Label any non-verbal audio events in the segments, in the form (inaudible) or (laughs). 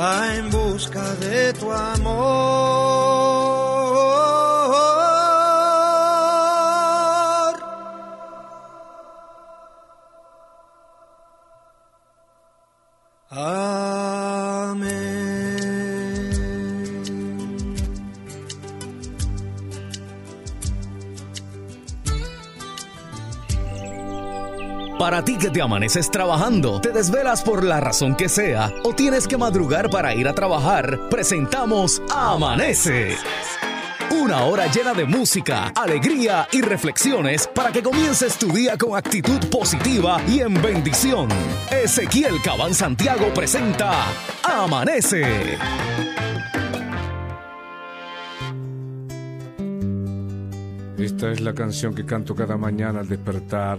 va en busca de tu amor. Que te amaneces trabajando, te desvelas por la razón que sea o tienes que madrugar para ir a trabajar, presentamos Amanece Una hora llena de música, alegría y reflexiones para que comiences tu día con actitud positiva y en bendición. Ezequiel Cabán Santiago presenta Amanece. Esta es la canción que canto cada mañana al despertar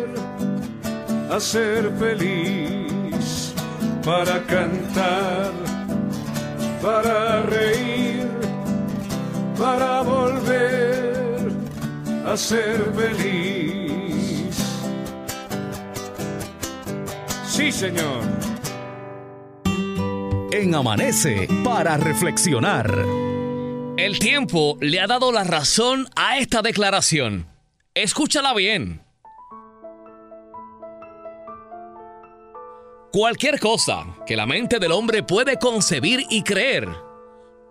a ser feliz, para cantar, para reír, para volver a ser feliz. Sí, Señor en Amanece para reflexionar. El tiempo le ha dado la razón a esta declaración. Escúchala bien. Cualquier cosa que la mente del hombre puede concebir y creer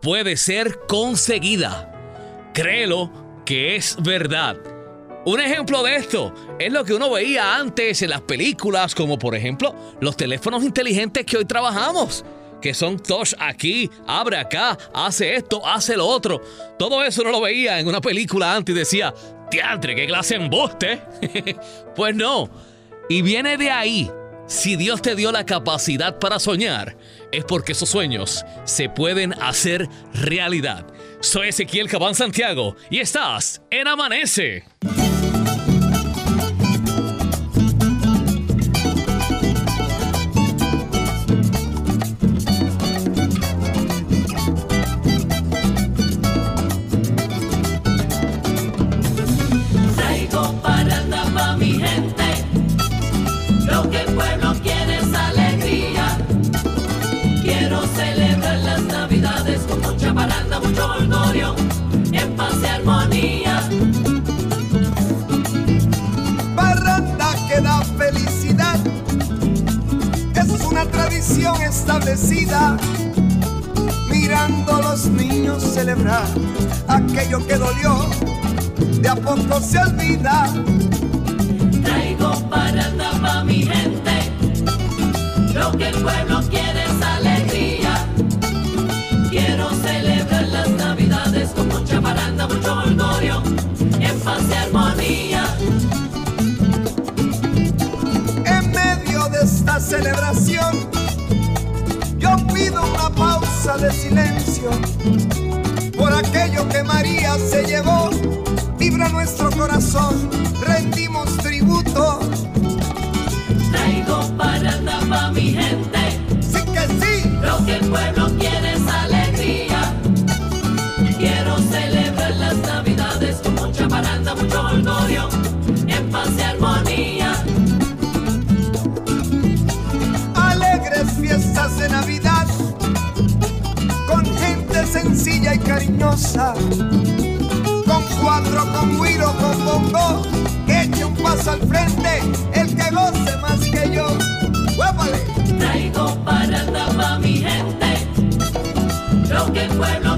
puede ser conseguida. Créelo que es verdad. Un ejemplo de esto es lo que uno veía antes en las películas, como por ejemplo los teléfonos inteligentes que hoy trabajamos, que son touch aquí, abre acá, hace esto, hace lo otro. Todo eso no lo veía en una película antes y decía, teatre, qué clase embuste. (laughs) pues no. Y viene de ahí si Dios te dio la capacidad para soñar, es porque esos sueños se pueden hacer realidad. Soy Ezequiel Cabán Santiago y estás en Amanece. Mirando a los niños celebrar aquello que dolió, de a poco se olvida. Traigo paranda pa' mi gente, lo que el pueblo quiere es alegría. Quiero celebrar las navidades con mucha paranda, mucho orgullo, en paz y armonía. En medio de esta celebración, de silencio por aquello que María se llevó. Vibra nuestro corazón, rendimos tributo. Cariñosa. Con cuatro, con guiro, con bongo, que eche un paso al frente, el que goce más que yo. ¡Huépale! Traigo para pa' mi gente, lo que pueblo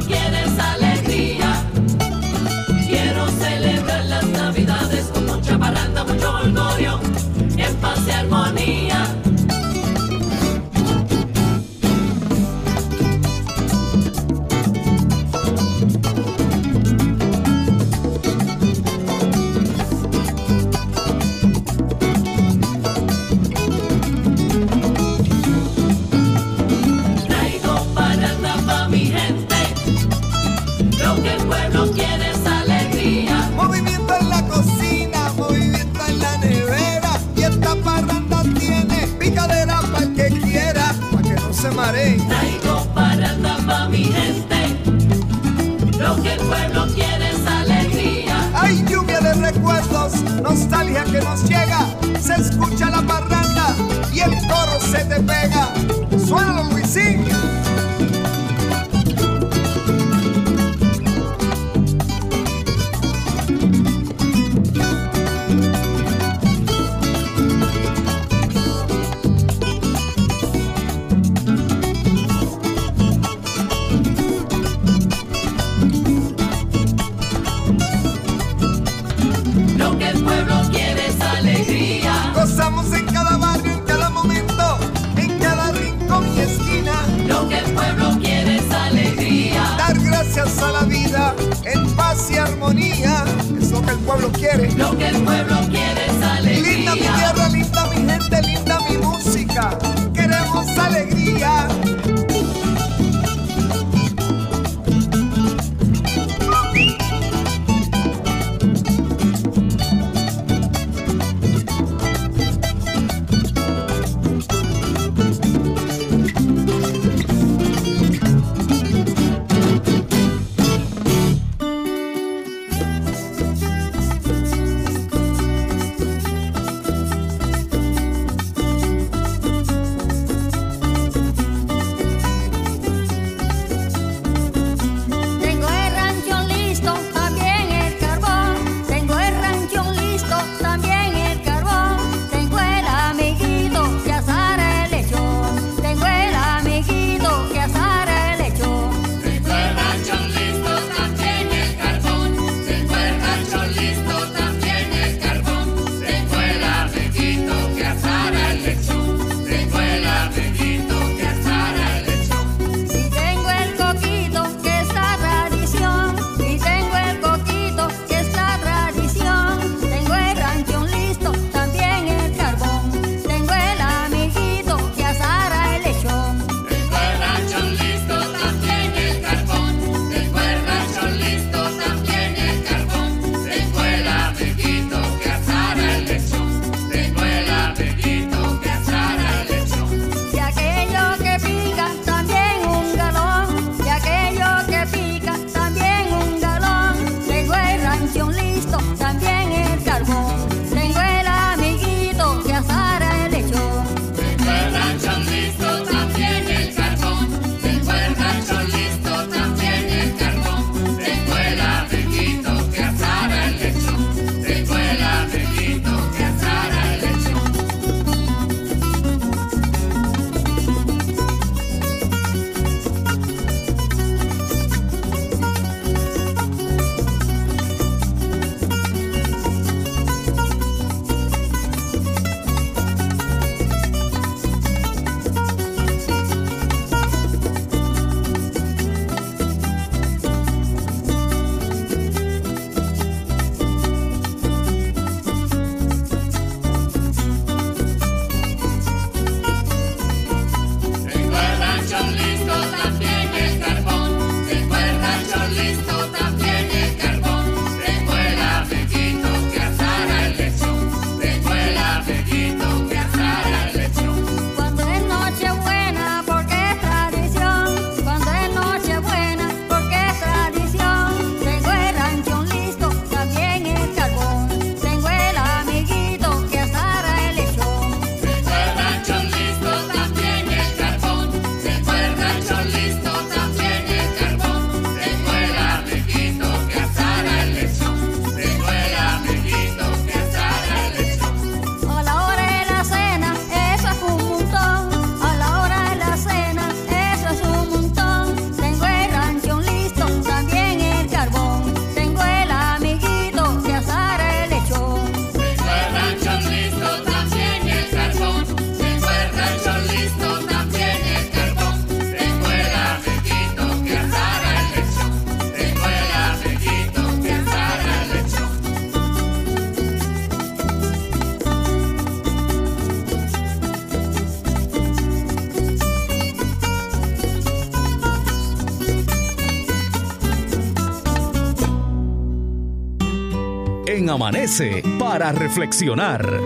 Amanece para reflexionar.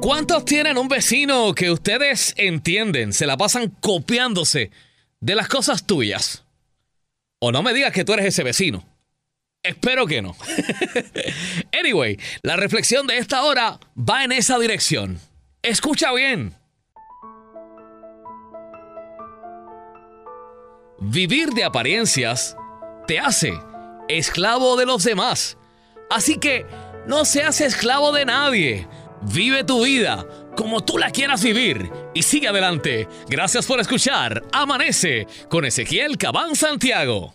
¿Cuántos tienen un vecino que ustedes entienden, se la pasan copiándose de las cosas tuyas? O no me digas que tú eres ese vecino. Espero que no. (laughs) anyway, la reflexión de esta hora va en esa dirección. Escucha bien. Vivir de apariencias te hace esclavo de los demás. Así que no seas esclavo de nadie. Vive tu vida como tú la quieras vivir y sigue adelante. Gracias por escuchar Amanece con Ezequiel Cabán Santiago.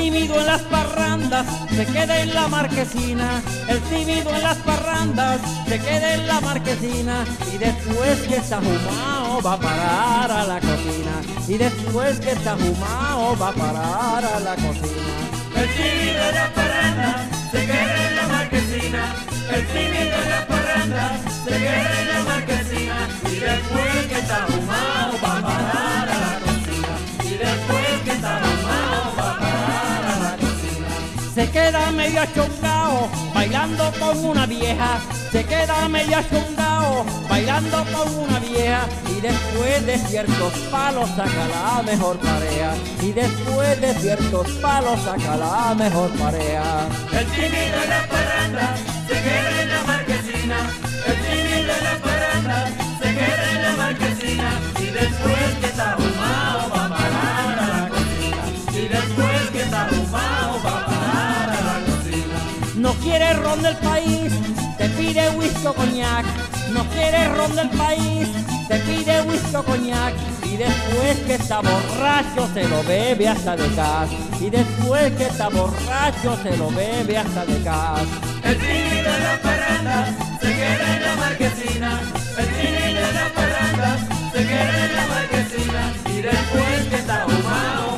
Tímido en las parrandas se queda en la marquesina. El tímido en las parrandas se queda en la marquesina. Y después que está fumado va a parar a la cocina. Y después que está fumado va a parar a la cocina. El tímido en las parrandas se queda en la marquesina. El tímido en las parrandas se queda en la marquesina. Y después que está fumado va Se queda medio achongao bailando con una vieja. Se queda medio achongao bailando con una vieja. Y después de ciertos palos saca la mejor pareja. Y después de ciertos palos saca la mejor pareja. El tímido en las parrandas se queda en la marquesina. El tímido en las parrandas se queda en la marquesina. Y después que está No quiere ron del país, te pide whisky o coñac. No quiere ron del país, te pide whisky o coñac. Y después que está borracho se lo bebe hasta de casa. Y después que está borracho se lo bebe hasta de casa. El tímido en las parrandas se queda en la marquesina. El tímido en las parrandas se queda en la marquesina. Y después que está fumado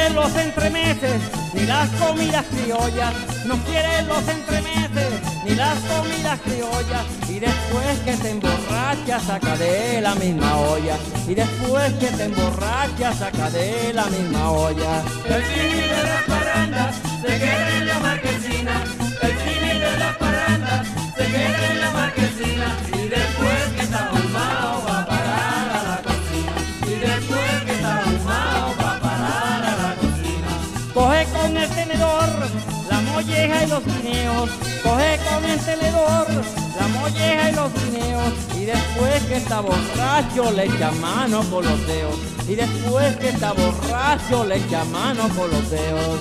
No quiere los entremeses, ni las comidas criollas. No quiere los entremeses, ni las comidas criollas. Y después que te emborracha, saca de la misma olla. Y después que te emborracha, saca de la misma olla. El tímido en las parrandas se queda en la marquesina. El tímido en las parrandas se queda en la marquesina. Los guineos. Coge con el tenedor la molleja y los guineos. Y después que está borracho le echa mano con los dedos. Y después que está borracho le echa mano con los dedos.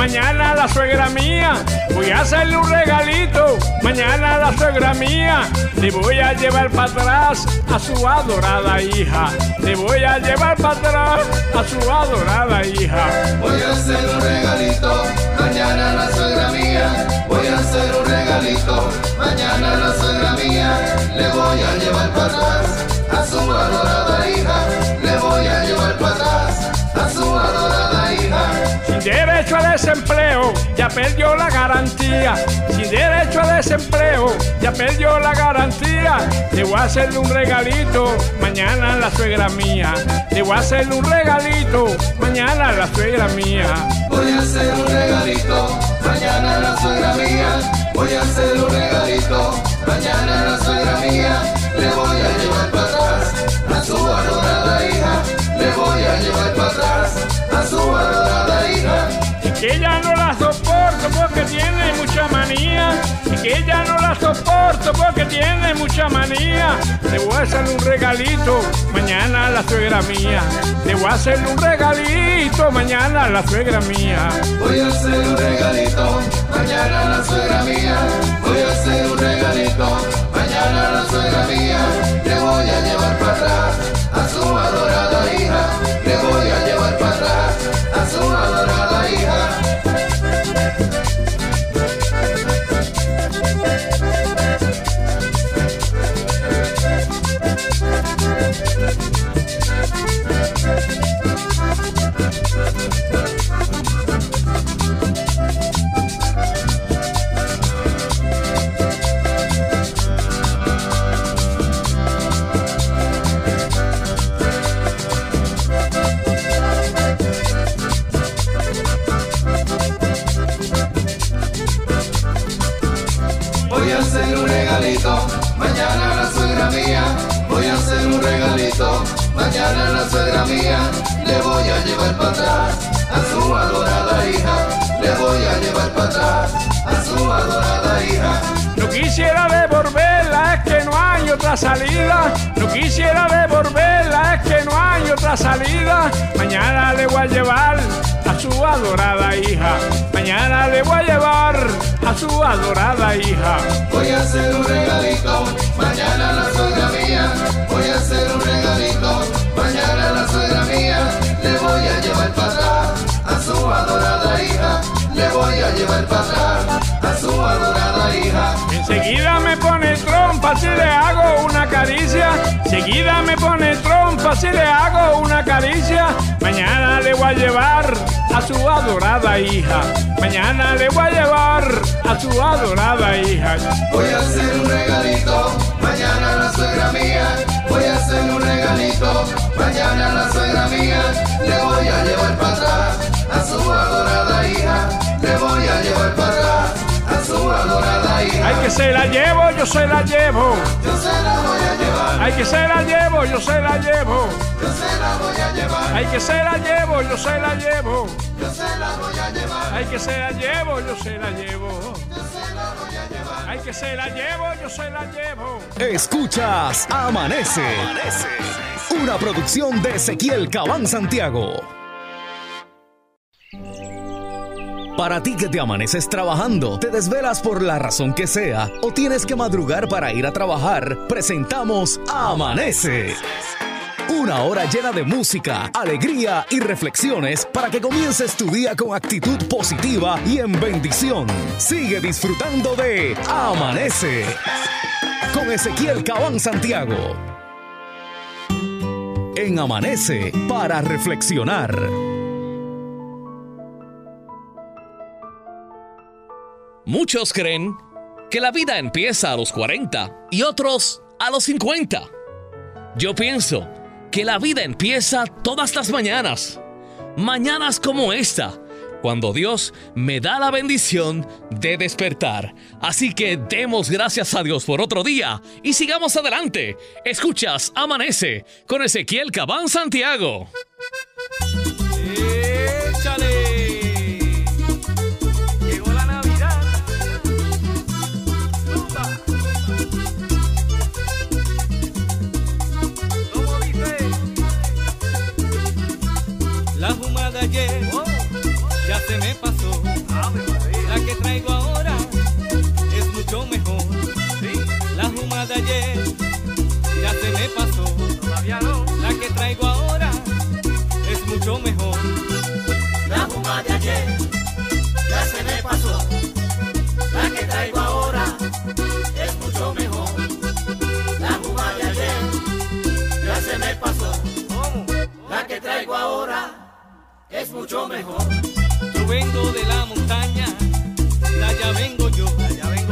Mañana la suegra mía. Voy a hacerle un regalito mañana la suegra mía, le voy a llevar para atrás a su adorada hija. Le voy a llevar para atrás a su adorada hija. Voy a hacer un regalito mañana la suegra mía. Voy a hacer un regalito mañana la suegra mía. Le voy a llevar para atrás a su adorada derecho a desempleo, ya perdió la garantía. Sin derecho a desempleo, ya perdió la garantía. Le voy a hacerle un regalito mañana la suegra mía. Le voy a hacerle un regalito mañana la suegra mía. Voy a hacer un regalito mañana la suegra mía. Voy a hacer un regalito mañana la suegra mía. Le voy a llevar para atrás a su adorada hija. Le voy a llevar para atrás a su adorada hija. Y que ella no la soporto porque tiene mucha manía. Y que ella no la soporto porque tiene mucha manía. Le voy a hacer un regalito mañana a la suegra mía. Le voy a hacer un regalito mañana a la suegra mía. Voy a hacer un regalito mañana a la suegra mía. Voy a hacer un regalito mañana a la suegra mía. Le voy a llevar para atrás a su adorada quisiera devolverla, es que no hay otra salida. Mañana le voy a llevar a su adorada hija. Mañana le voy a llevar a su adorada hija. Voy a hacer un regalito mañana la suegra mía. Voy a hacer un regalito mañana la suegra mía. Le voy a llevar para atrás a su adorada hija. Le voy a llevar para atrás hago una caricia. Enseguida me pone trompa si le hago una caricia. Mañana le voy a llevar a su adorada hija. Mañana le voy a llevar a su adorada hija. Voy a hacer un regalito mañana la suegra mía. Voy a hacer un regalito mañana la suegra mía. Le voy a llevar para que se la llevo, yo se la llevo. Yo se la voy a llevar. Ay que se la llevo, yo se la llevo. Yo se la voy a llevar. Ay que se la llevo, yo se la llevo. Yo se la voy a llevar. Ay que se la llevo, yo se la llevo. Yo se la voy a llevar. Ay que se la llevo, yo se la llevo. Escuchas Amanece. Una producción de Ezequiel Cabán Santiago. Para ti que te amaneces trabajando, te desvelas por la razón que sea o tienes que madrugar para ir a trabajar, presentamos Amanece. Una hora llena de música, alegría y reflexiones para que comiences tu día con actitud positiva y en bendición. Sigue disfrutando de Amanece con Ezequiel Cabán Santiago. En Amanece para reflexionar. Muchos creen que la vida empieza a los 40 y otros a los 50. Yo pienso que la vida empieza todas las mañanas. Mañanas como esta, cuando Dios me da la bendición de despertar. Así que demos gracias a Dios por otro día y sigamos adelante. Escuchas Amanece con Ezequiel Cabán Santiago. ¡Échale! mucho mejor. La juma de ayer ya se me pasó. La que traigo ahora es mucho mejor. La juma de ayer ya se me pasó. La que traigo ahora es mucho mejor. Yo vengo de la montaña, de allá vengo yo. De allá vengo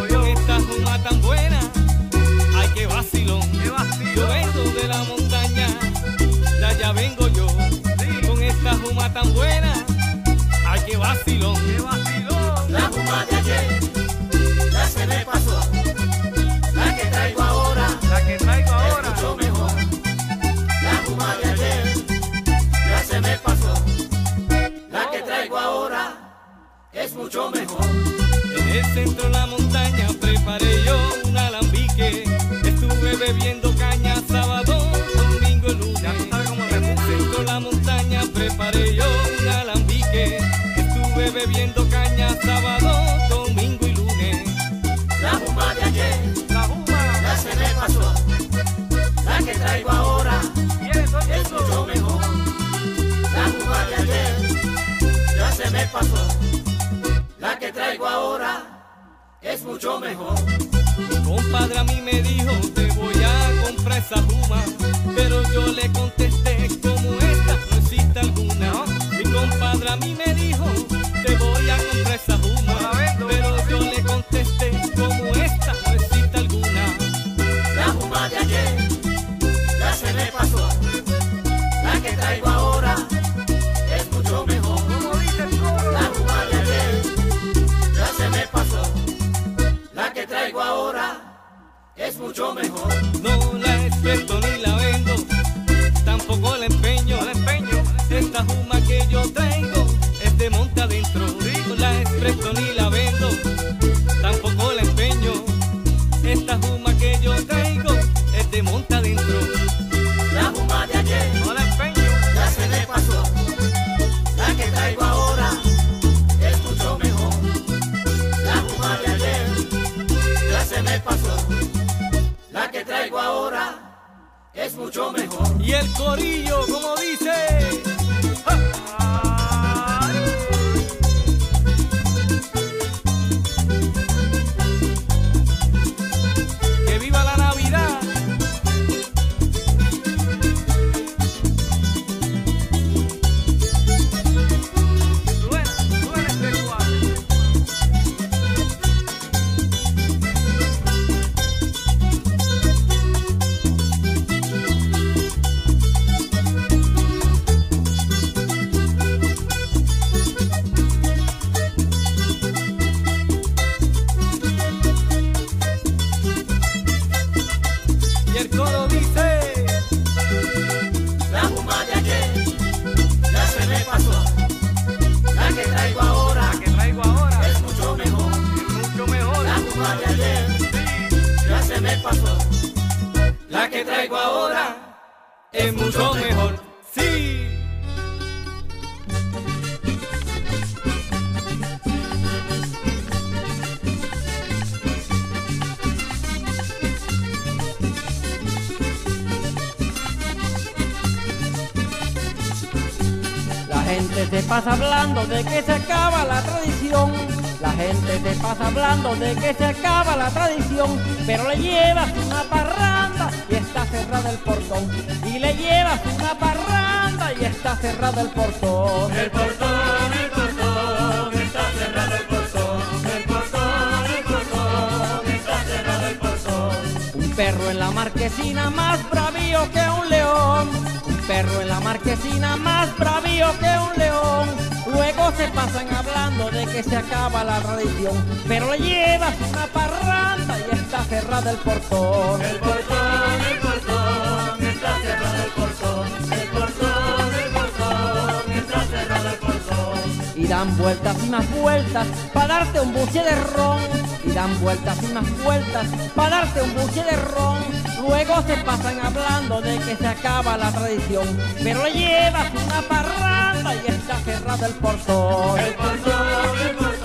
es mucho mejor. En el centro de la montaña preparé yo un alambique. Estuve bebiendo caña sábado, domingo y lunes. En el centro de la montaña preparé yo un alambique. Estuve bebiendo caña sábado, domingo y lunes. La juma de ayer ya se me pasó. La que traigo ahora es mucho mejor. La juma de ayer ya se me pasó. Es mucho mejor. Compadre a mí me dijo, te voy a comprar esa juma. Pero yo le contesté, como No la experto ni la vendo, tampoco la empeño. La empeño. Esta juma que yo traigo es de monte adentro. No la expreso ni hablando de que se acaba la tradición. Pero le llevas una parranda y está cerrada el portón. Y le llevas una parranda y está cerrada el portón. El portón, el portón, está cerrado el portón. El portón, el portón, está cerrado el portón. Un perro en la marquesina más bravío que un león. Un perro en la marquesina más bravío que un león. Luego se pasan hablando de que se acaba la tradición. Pero le llevas una parranda y está cerrada el portón. El portón, Dan vueltas y más vueltas para darte un buche de ron. Y dan vueltas y más vueltas para darte un buche de ron. Luego se pasan hablando de que se acaba la tradición. Pero le llevas una parranda y está cerrado. El portón, el portón,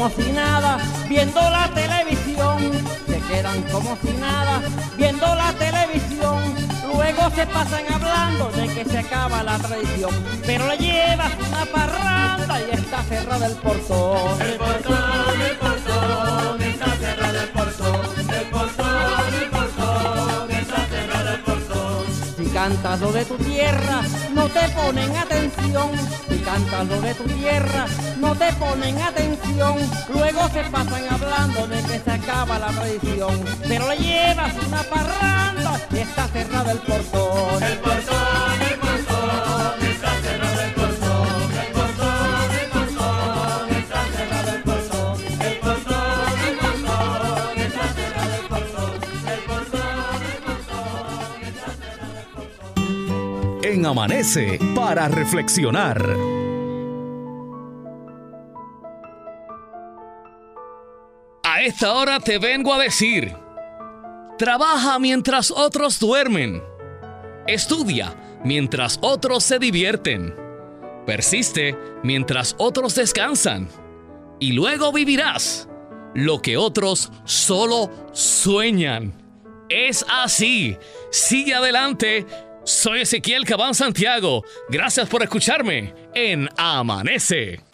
como si nada viendo la televisión. Se quedan como si nada viendo la televisión. Luego se pasan hablando de que se acaba la tradición. Pero le llevas una parranda y está portón, el portón, cantas lo de tu tierra, no te ponen atención. Si cantas lo de tu tierra, no te ponen atención. Luego se pasan hablando de que se acaba la tradición. Pero le llevas una parranda y está cerrado. El portón, Amanece para reflexionar. A esta hora te vengo a decir, trabaja mientras otros duermen, estudia mientras otros se divierten, persiste mientras otros descansan y luego vivirás lo que otros solo sueñan. Es así. Sigue adelante. Soy Ezequiel Cabán Santiago. Gracias por escucharme en Amanece.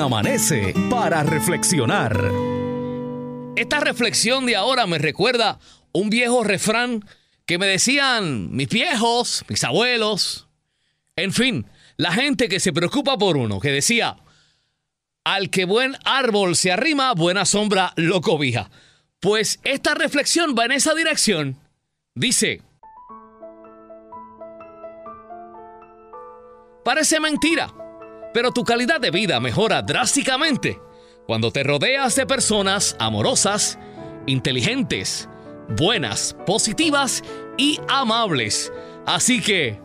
Amanece para reflexionar. Esta reflexión de ahora me recuerda un viejo refrán que me decían mis viejos, mis abuelos, en fin, la gente que se preocupa por uno, que decía, al que buen árbol se arrima, buena sombra lo cobija. Pues esta reflexión va en esa dirección. Dice, parece mentira, pero tu calidad de vida mejora drásticamente cuando te rodeas de personas amorosas, inteligentes, buenas, positivas y amables. Así que,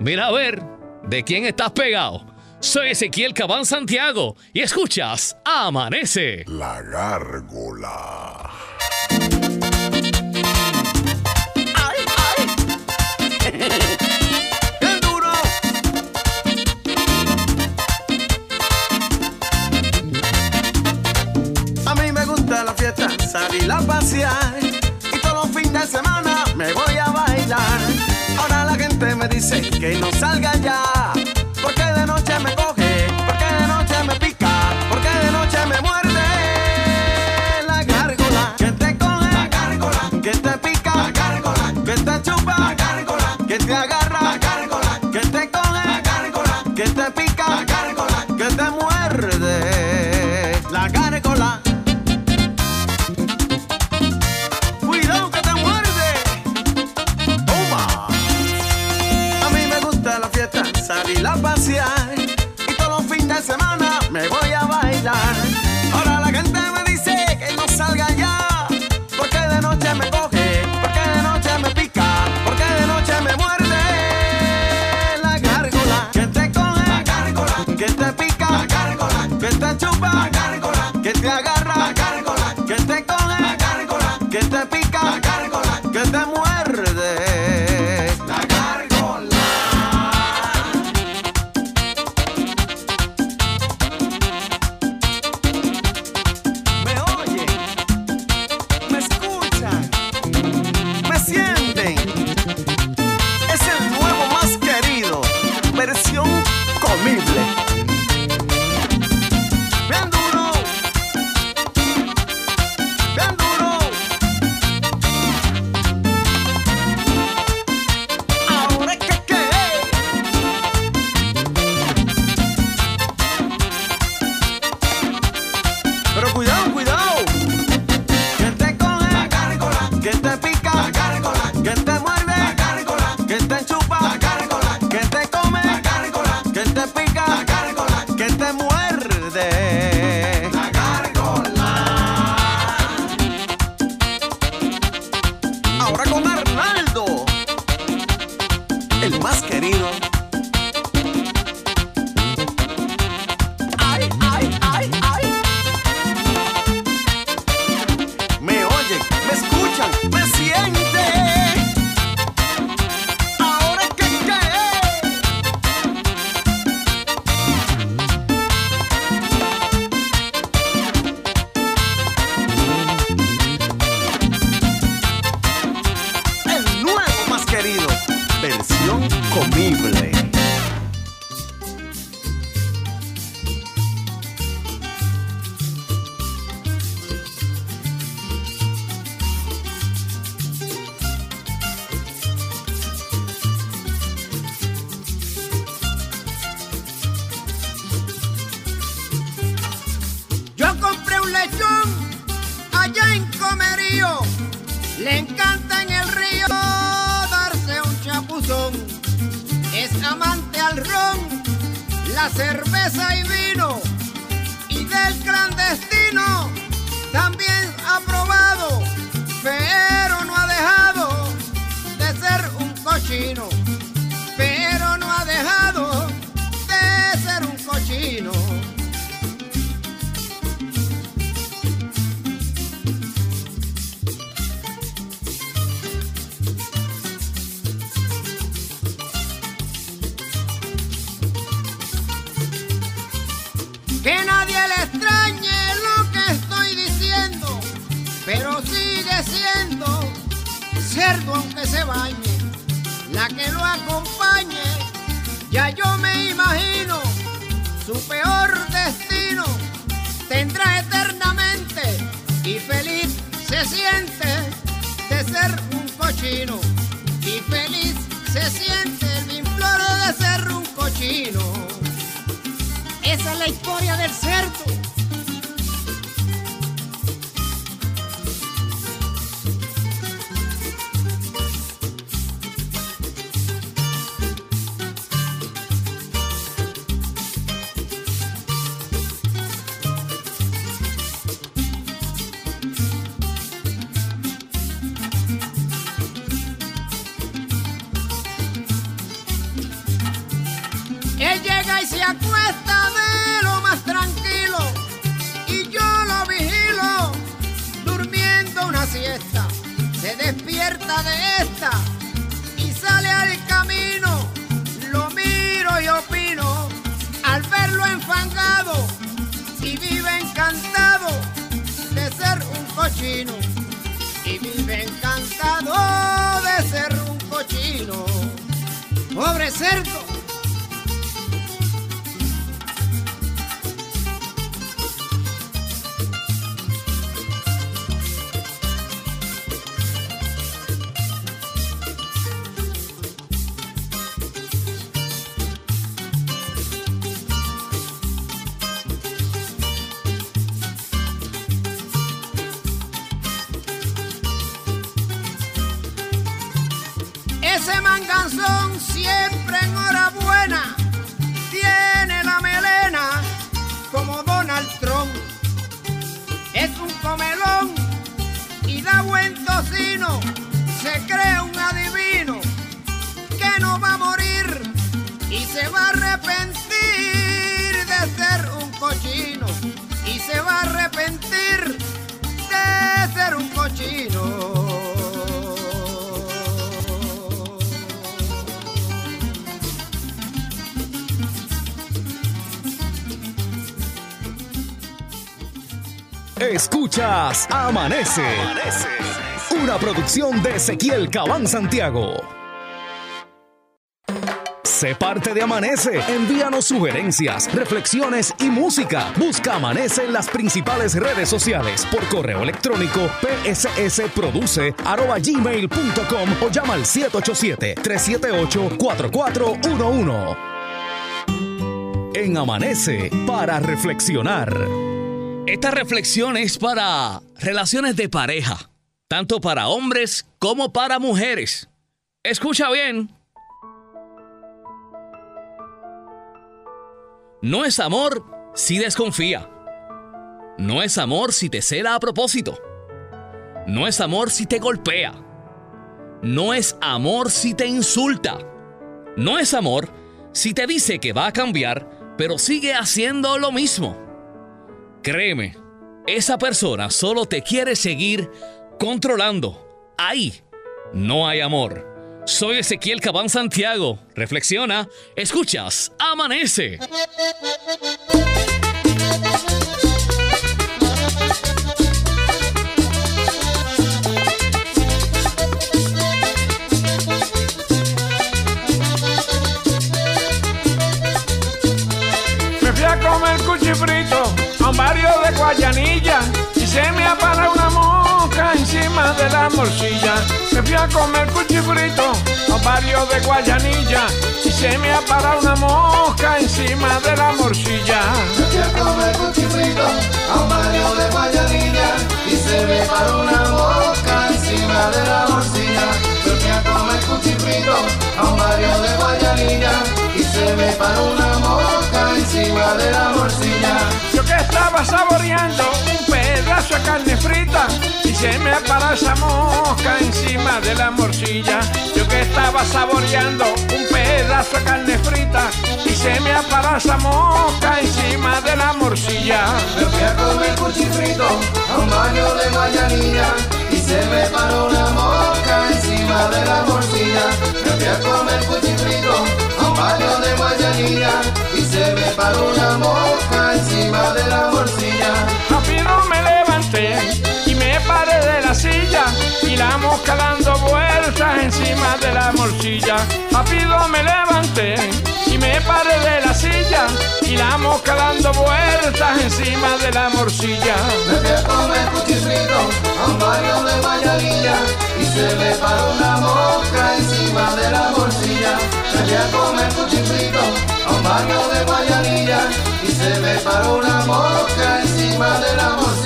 mira a ver de quién estás pegado. Soy Ezequiel Cabán Santiago y escuchas Amanece. La gárgola. Salir a pasear y todos los fines de semana me voy a bailar. Ahora la gente me dice que no salga ya, porque de noche me coge, porque de noche me pica, porque de noche me muerde la gárgola. Que te coge, la gárgola. Que te pica, la gárgola. Que te chupa, la gárgola. Que te agarra, la gárgola. Que te coge, la gárgola. Que te pica, tendrá eternamente y feliz se siente de ser un cochino y feliz se siente el imploro de ser un cochino. Esa es la historia del cerdo buen tocino. Se cree un adivino que no va a morir y se va a arrepentir de ser un cochino. Y se va a arrepentir de ser un cochino. Escuchas Amanece. Una producción de Ezequiel Cabán Santiago. Sé parte de Amanece. Envíanos sugerencias, reflexiones y música. Busca Amanece en las principales redes sociales por correo electrónico pssproduce.gmail.com o llama al 787-378-4411. En Amanece para reflexionar. Esta reflexión es para relaciones de pareja, tanto para hombres como para mujeres. Escucha bien. No es amor si desconfía. No es amor si te cela a propósito. No es amor si te golpea. No es amor si te insulta. No es amor si te dice que va a cambiar, pero sigue haciendo lo mismo. Créeme, esa persona solo te quiere seguir controlando. Ahí no hay amor. Soy Ezequiel Cabán Santiago. Reflexiona, escuchas, amanece. Cuchifrito a un barrio de Guayanilla y se me apara una mosca encima de la morcilla. Me fui a comer cuchifrito a un barrio de Guayanilla y se me apara una mosca encima de la morcilla. Me fui a comer cuchifrito a un barrio de Guayanilla y se me paró una mosca encima de la morcilla. Me fui a comer cuchifrito a barrio de Guayanilla se me paró una mosca encima de la morcilla. Yo que estaba saboreando un pedazo de carne frita y se me apara esa mosca encima de la morcilla. Yo que estaba saboreando un pedazo de carne frita y se me apara esa mosca encima de la morcilla. Me fui a comer cuchifrito a un barrio de Guayanilla y se me paró una mosca encima de la morcilla. Me fui a comer cuchifrito barrio de Guayanilla y se me paró una mosca encima de la morcilla. Rápido me levanté y me paré de la silla y la mosca dando vueltas encima de la morcilla. Rápido me levanté me paré de la silla y la mosca dando vueltas encima de la morcilla. Me fui a comer cuchifrito a un barrio de Guayalilla y se me paró una mosca encima de la morcilla. Me fui a comer cuchifrito a un barrio de Guayalilla y se me paró una mosca encima de la morcilla.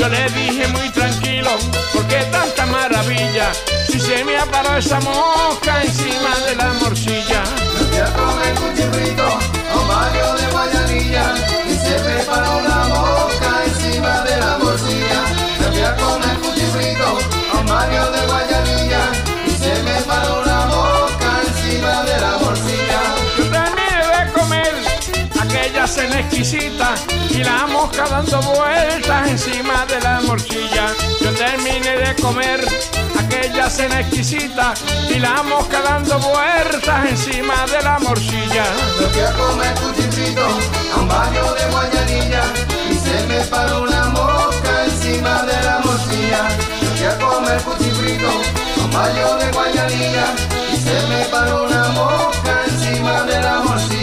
Yo le dije muy tranquilo, porque tanta maravilla, si se me ha parado esa mosca encima de la morcilla. Me fui a comer cuchifrito a un barrio de Guayalilla y se me paró una mosca encima de la morcilla. Me fui a comer cuchifrito a un barrio de Guayalilla cena exquisita y la mosca dando vueltas encima de la morcilla. Yo terminé de comer aquella cena exquisita y la mosca dando vueltas encima de la morcilla. Me fui a comer cuchifrito a un barrio de Guayalilla y se me paró una mosca encima de la morcilla. Me fui a comer cuchifrito a un barrio de Guayalilla y se me paró una mosca encima de la morcilla.